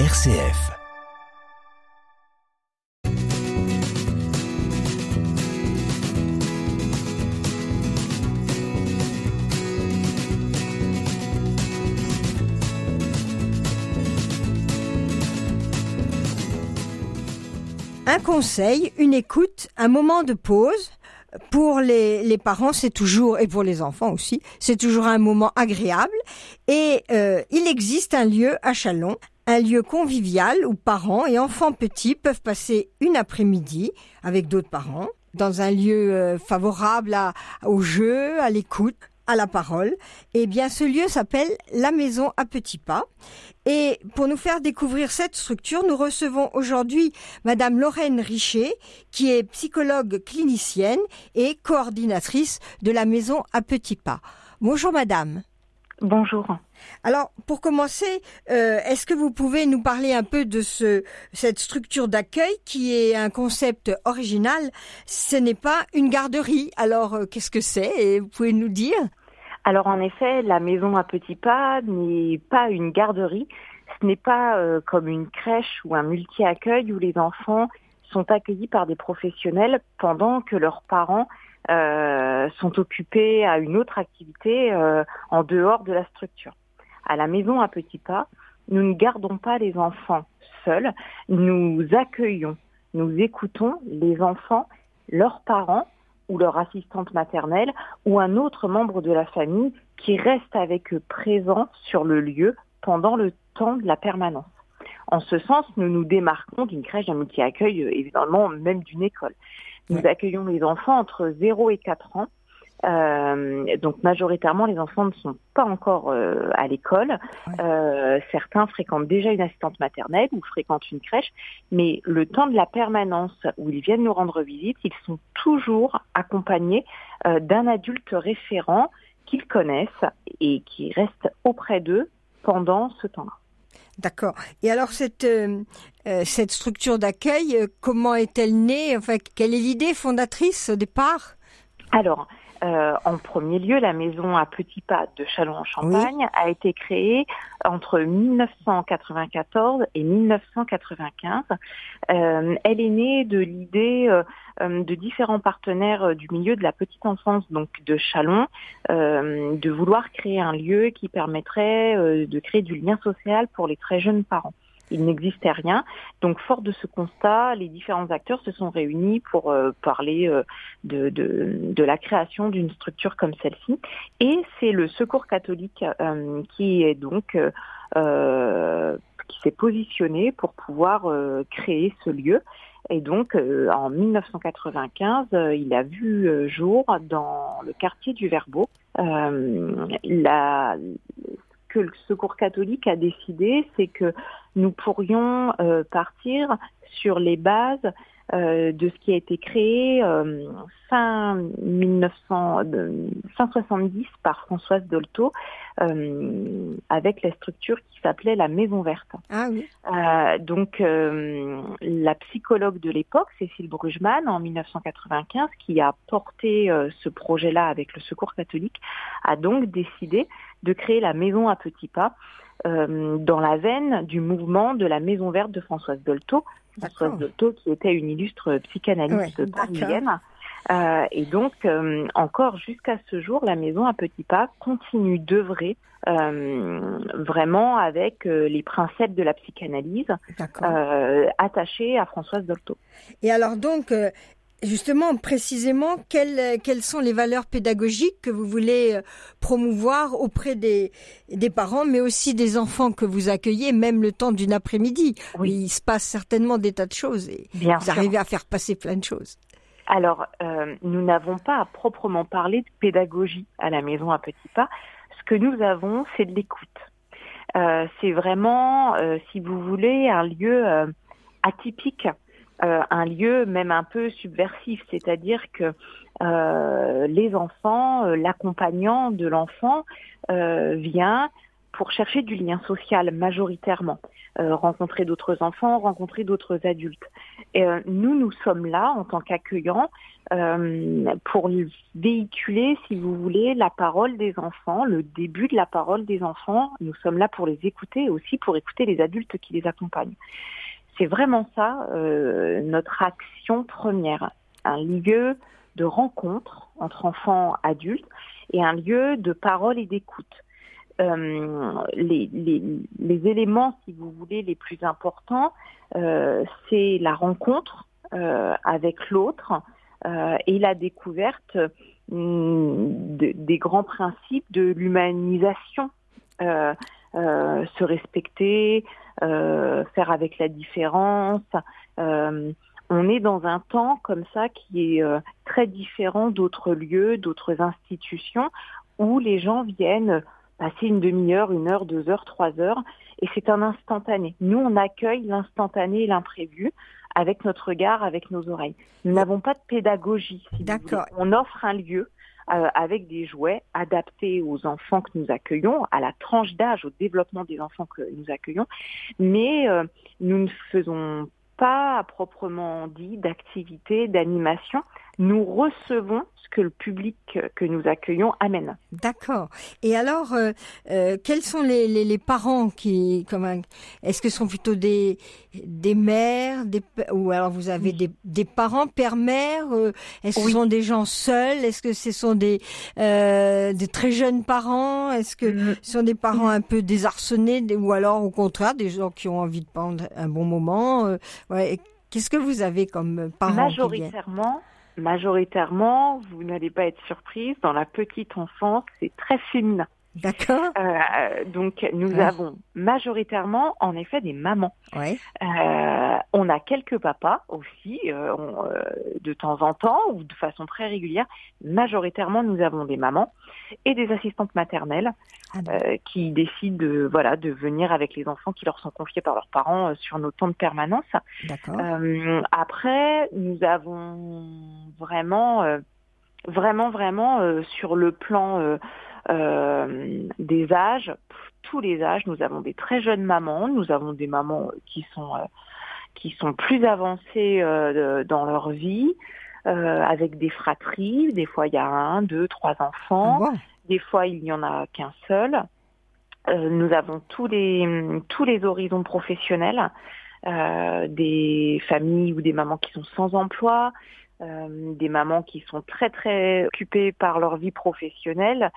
RCF. Un conseil, une écoute, un moment de pause. Pour les, parents, c'est toujours, et pour les enfants aussi, c'est toujours un moment agréable. Et euh, il existe un lieu à Chalon, un lieu convivial où parents et enfants petits peuvent passer une après-midi avec d'autres parents dans un lieu euh, favorable à, au jeu, à l'écoute, à la parole. Eh bien, ce lieu s'appelle la Maison à Petits Pas. Et pour nous faire découvrir cette structure, nous recevons aujourd'hui Madame Lorraine Richer, qui est psychologue clinicienne et coordinatrice de la Maison à Petits Pas. Bonjour Madame. Bonjour. Alors, pour commencer, euh, est-ce que vous pouvez nous parler un peu de ce, cette structure d'accueil qui est un concept original? Ce n'est pas une garderie. Alors, euh, qu'est-ce que c'est? Vous pouvez nous dire? Alors, en effet, la maison à petits pas n'est pas une garderie. Ce n'est pas euh, comme une crèche ou un multi-accueil où les enfants sont accueillis par des professionnels pendant que leurs parents sont occupés à une autre activité en dehors de la structure. À la maison à petits pas, nous ne gardons pas les enfants seuls, nous accueillons, nous écoutons les enfants, leurs parents ou leur assistante maternelle ou un autre membre de la famille qui reste avec eux présent sur le lieu pendant le temps de la permanence. En ce sens, nous nous démarquons d'une crèche, d'un multi-accueil, évidemment, même d'une école. Nous accueillons les enfants entre 0 et 4 ans. Euh, donc majoritairement, les enfants ne sont pas encore euh, à l'école. Euh, certains fréquentent déjà une assistante maternelle ou fréquentent une crèche, mais le temps de la permanence où ils viennent nous rendre visite, ils sont toujours accompagnés d'un adulte référent qu'ils connaissent et qui reste auprès d'eux pendant ce temps-là. D'accord. Et alors cette cette structure d'accueil, comment est-elle née? Enfin, quelle est l'idée fondatrice au départ? Alors, euh, en premier lieu, la maison à petits pas de Châlons-en-Champagne oui. a été créée entre 1994 et 1995. Euh, elle est née de l'idée euh, de différents partenaires du milieu de la petite enfance, donc de Chalon, euh, de vouloir créer un lieu qui permettrait de créer du lien social pour les très jeunes parents il n'existait rien. Donc, fort de ce constat, les différents acteurs se sont réunis pour euh, parler euh, de, de, de, la création d'une structure comme celle-ci. Et c'est le Secours catholique euh, qui est donc qui s'est positionné pour pouvoir créer ce lieu. Et donc, en 1995, il a vu jour dans le quartier du Verbeau. la que le Secours catholique a décidé, c'est que nous pourrions euh, partir sur les bases euh, de ce qui a été créé euh, fin 1970 par Françoise Dolto avec la structure qui s'appelait la Maison Verte. Ah oui. donc la psychologue de l'époque, Cécile Brugman, en 1995, qui a porté ce projet-là avec le Secours catholique, a donc décidé de créer la Maison à petits pas euh, dans la veine du mouvement de la Maison verte de Françoise Dolto. Françoise Dolto qui était une illustre psychanalyste ouais, parisienne. Euh, et donc, euh, encore jusqu'à ce jour, la Maison à petits pas continue d'œuvrer euh, vraiment avec les principes de la psychanalyse attachés à Françoise Dolto. Et alors donc, Justement, précisément, quelles, quelles, sont les valeurs pédagogiques que vous voulez promouvoir auprès des, des parents, mais aussi des enfants que vous accueillez, même le temps d'une après-midi oui. Il se passe certainement des tas de choses et Bien vous sûr. arrivez à faire passer plein de choses. Alors, euh, nous n'avons pas à proprement parler de pédagogie à la maison à petits pas. Ce que nous avons, c'est de l'écoute. Euh, c'est vraiment, euh, si vous voulez, un lieu atypique euh, un lieu même un peu subversif, c'est-à-dire que euh, les enfants, euh, l'accompagnant de l'enfant vient pour chercher du lien social majoritairement, euh, rencontrer d'autres enfants, rencontrer d'autres adultes. Et, euh, nous, nous sommes là en tant qu'accueillants euh, pour véhiculer, si vous voulez, la parole des enfants, le début de la parole des enfants. Nous sommes là pour les écouter et aussi pour écouter les adultes qui les accompagnent. C'est vraiment ça notre action première, un lieu de rencontre entre enfants adultes et un lieu de parole et d'écoute. Euh, les, éléments, si vous voulez, les plus importants, euh, c'est la rencontre euh, avec l'autre euh, et la découverte mm, de, des grands principes de l'humanisation. Euh, se respecter, faire avec la différence. on est dans un temps comme ça qui est très différent d'autres lieux, d'autres institutions où les gens viennent passer une demi-heure, une heure, deux heures, trois heures, et c'est un instantané. Nous, on accueille l'instantané et l'imprévu avec notre regard, avec nos oreilles. Nous n'avons pas de pédagogie. Si D'accord. On offre un lieu euh, avec des jouets adaptés aux enfants que nous accueillons, à la tranche d'âge, au développement des enfants que nous accueillons, mais euh, nous ne faisons pas à proprement dit d'activité, d'animation. Nous recevons que le public que nous accueillons amène. D'accord. Et alors, euh, euh, quels sont les, les, les, parents qui, comment, est-ce que ce sont plutôt des des mères, des ou alors vous avez des, des parents, père-mère euh, Est-ce que ce sont des gens seuls Est-ce que ce sont des des très jeunes parents Est-ce que mm. ce sont des parents un peu désarçonnés ou alors au contraire des gens qui ont envie de prendre un bon moment ouais. Qu'est-ce que vous avez comme parents Majoritairement majoritairement, vous n'allez pas être surprise, dans la petite enfance, c'est très féminin. D'accord. Euh, donc nous avons majoritairement en effet des mamans. Ouais. Euh, on a quelques papas aussi euh, de temps en temps ou de façon très régulière. Majoritairement nous avons des mamans et des assistantes maternelles euh, qui décident de voilà de venir avec les enfants qui leur sont confiés par leurs parents sur nos temps de permanence. D'accord. après nous avons vraiment vraiment vraiment sur le plan euh, des âges, tous les âges. Nous avons des très jeunes mamans, nous avons des mamans qui sont euh, qui sont plus avancées euh, dans leur vie, avec des fratries. Des fois, il y a un, deux, trois enfants. Des fois, il n'y en a qu'un seul. nous avons tous les tous les horizons professionnels, des familles ou des mamans qui sont sans emploi, des mamans qui sont très très occupées par leur vie professionnelle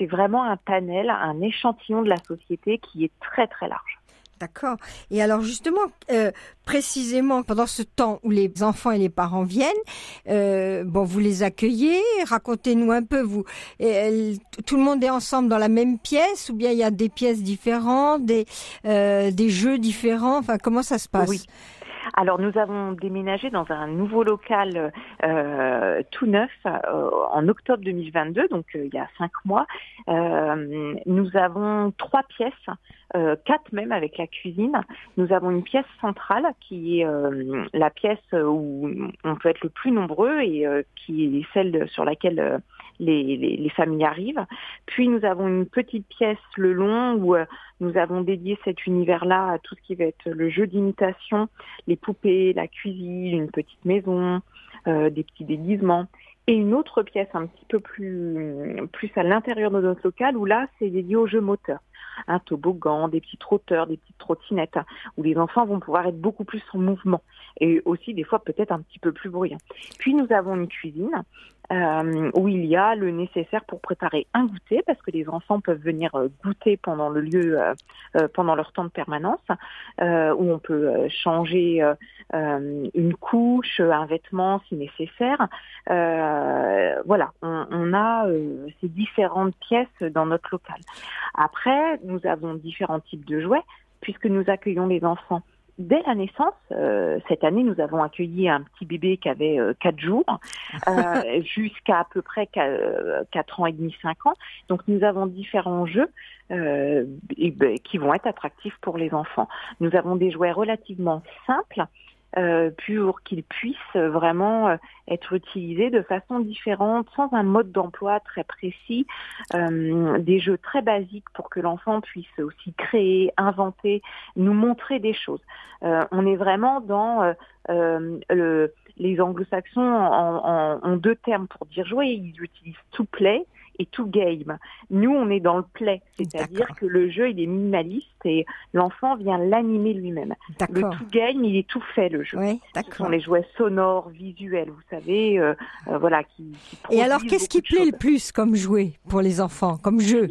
c'est vraiment un panel, un échantillon de la société qui est très très large. D'accord. Et alors justement, euh, précisément pendant ce temps où les enfants et les parents viennent, euh, bon, vous les accueillez. Racontez-nous un peu. Vous, tout le monde est ensemble dans la même pièce, ou bien il y a des pièces différentes, des euh, des jeux différents. Enfin, comment ça se passe? Oui. Alors nous avons déménagé dans un nouveau local euh, tout neuf euh, en octobre 2022, donc euh, il y a cinq mois. nous avons trois pièces, quatre même avec la cuisine. Nous avons une pièce centrale qui est la pièce où on peut être le plus nombreux et qui est celle sur laquelle les, les, familles arrivent. Puis nous avons une petite pièce le long où euh, nous avons dédié cet univers-là à tout ce qui va être le jeu d'imitation, les poupées, la cuisine, une petite maison, euh, des petits déguisements. Et une autre pièce un petit peu plus, plus à l'intérieur de notre local où là, c'est dédié aux jeux moteurs un toboggan, des petits trotteurs, des petites trottinettes, où les enfants vont pouvoir être beaucoup plus en mouvement et aussi des fois peut-être un petit peu plus bruyant. Puis nous avons une cuisine euh, où il y a le nécessaire pour préparer un goûter, parce que les enfants peuvent venir euh, goûter pendant le lieu, euh, pendant leur temps de permanence, où on peut changer une couche, un vêtement si nécessaire. voilà, on, on a ces différentes pièces dans notre local. Après, nous avons différents types de jouets, puisque nous accueillons les enfants dès la naissance, euh, cette année, nous avons accueilli un petit bébé qui avait euh, 4 jours, euh, jusqu'à à peu près 4 ans et demi, 5 ans. Donc nous avons différents jeux euh, et, ben, qui vont être attractifs pour les enfants. Nous avons des jouets relativement simples euh, pour qu'ils puissent vraiment euh, être utilisés de façon différente, sans un mode d'emploi très précis, euh, des jeux très basiques pour que l'enfant puisse aussi créer, inventer, nous montrer des choses. on est vraiment dans le, les anglo-saxons ont deux termes pour dire jouer, ils utilisent to play et tout game. Nous, on est dans le play, c'est-à-dire que le jeu, il est minimaliste et l'enfant vient l'animer lui-même. Le tout game, il est tout fait, le jeu. Oui, Ce sont les jouets sonores, visuels, vous savez, euh, euh, voilà, qui, Et alors, qu'est-ce qui plaît le plus comme jouet pour les enfants, comme jeu?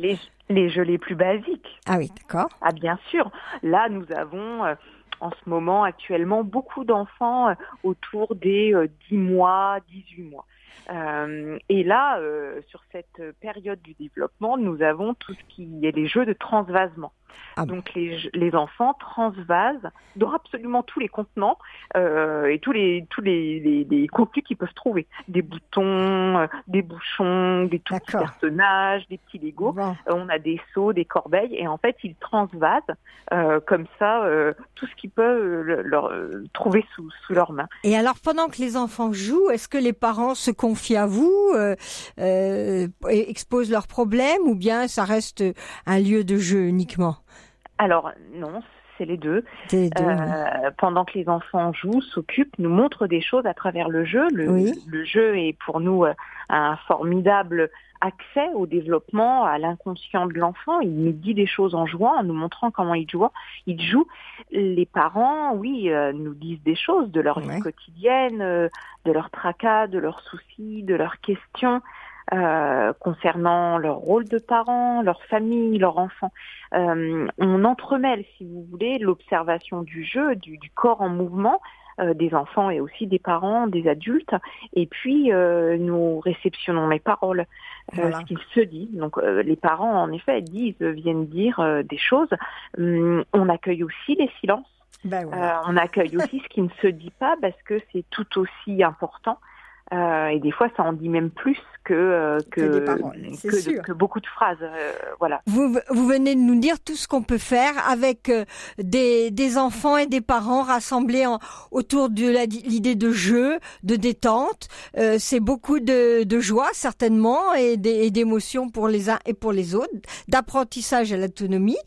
Les, jeux les plus basiques. Ah oui, d'accord. Ah bien sûr. Là, nous avons... Euh, en ce moment actuellement beaucoup d'enfants autour des 10 mois, 18 mois. Euh, et là, euh, sur cette période du développement, nous avons tout ce qui est les jeux de transvasement. Ah Donc les, les, enfants transvasent dans absolument tous les contenants euh, et tous les tous les, les, les contenus qu'ils peuvent trouver, des boutons, euh, des bouchons, des tout petits personnages, des petits Legos. Euh, on a des seaux, des corbeilles et en fait ils transvasent euh, comme ça tout ce qu'ils peuvent leur, trouver sous sous leurs mains. Et alors pendant que les enfants jouent, est-ce que les parents se confient à vous, exposent leurs problèmes ou bien ça reste un lieu de jeu uniquement? Alors non, c'est les deux. Euh, pendant que les enfants jouent, s'occupent, nous montrent des choses à travers le jeu. Le, jeu est pour nous euh, un formidable accès au développement, à l'inconscient de l'enfant. Il nous dit des choses en jouant, en nous montrant comment il joue. Il joue. Les parents, oui, euh, nous disent des choses de leur vie quotidienne, de leurs tracas, de leurs soucis, de leurs questions. Euh, concernant leur rôle de parents, leur famille, leur enfant. Euh, on entremêle, si vous voulez, l'observation du jeu, du, corps en mouvement, euh, des enfants et aussi des parents, des adultes, et puis nous réceptionnons les paroles, ce qu'il se dit. Donc les parents, en effet, disent, viennent dire des choses. Hum, on accueille aussi les silences. Ben on accueille aussi ce qui ne se dit pas parce que c'est tout aussi important. Euh, et des fois, ça en dit même plus que euh, que, que, que, beaucoup de phrases. Euh, voilà. Vous, vous venez de nous dire tout ce qu'on peut faire avec euh, des, des enfants et des parents rassemblés en, autour de l'idée de jeu, de détente. c'est beaucoup de, de joie certainement et d'émotions pour les uns et pour les autres, d'apprentissage à l'autonomie.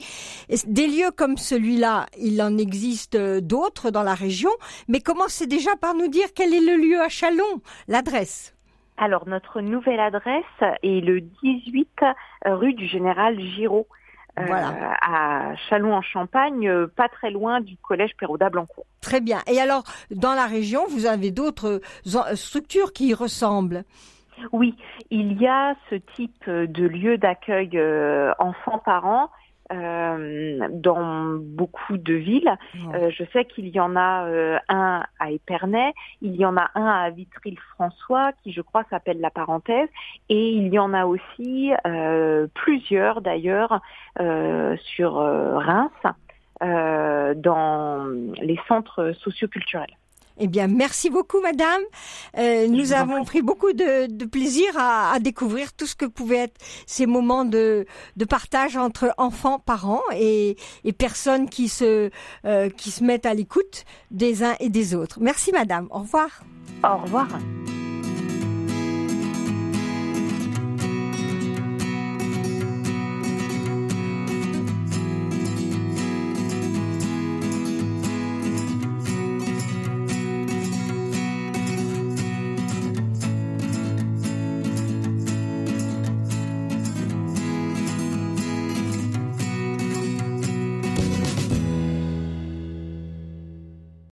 Des lieux comme celui-là, il en existe d'autres dans la région. Mais commencez déjà par nous dire quel est le lieu à Chalon L'adresse Alors, notre nouvelle adresse est le 18 rue du Général Giraud. Euh, à Châlons-en-Champagne, pas très loin du collège Péroda-Blancourt. Très bien. Et alors, dans la région, vous avez d'autres structures qui y ressemblent? Oui, il y a ce type de lieu d'accueil euh, enfants-parents dans beaucoup de villes. Euh, je sais qu'il y en a euh, un à Épernay, il y en a un à Vitry-le-François qui je crois s'appelle La Parenthèse et il y en a aussi plusieurs d'ailleurs sur Reims dans les centres socioculturels. Eh bien, merci beaucoup, madame. Euh, nous avons pris beaucoup de, plaisir à, découvrir tout ce que pouvaient être ces moments de, partage entre enfants, parents et, personnes qui se, euh, qui se mettent à l'écoute des uns et des autres. Merci, madame. Au revoir. Au revoir.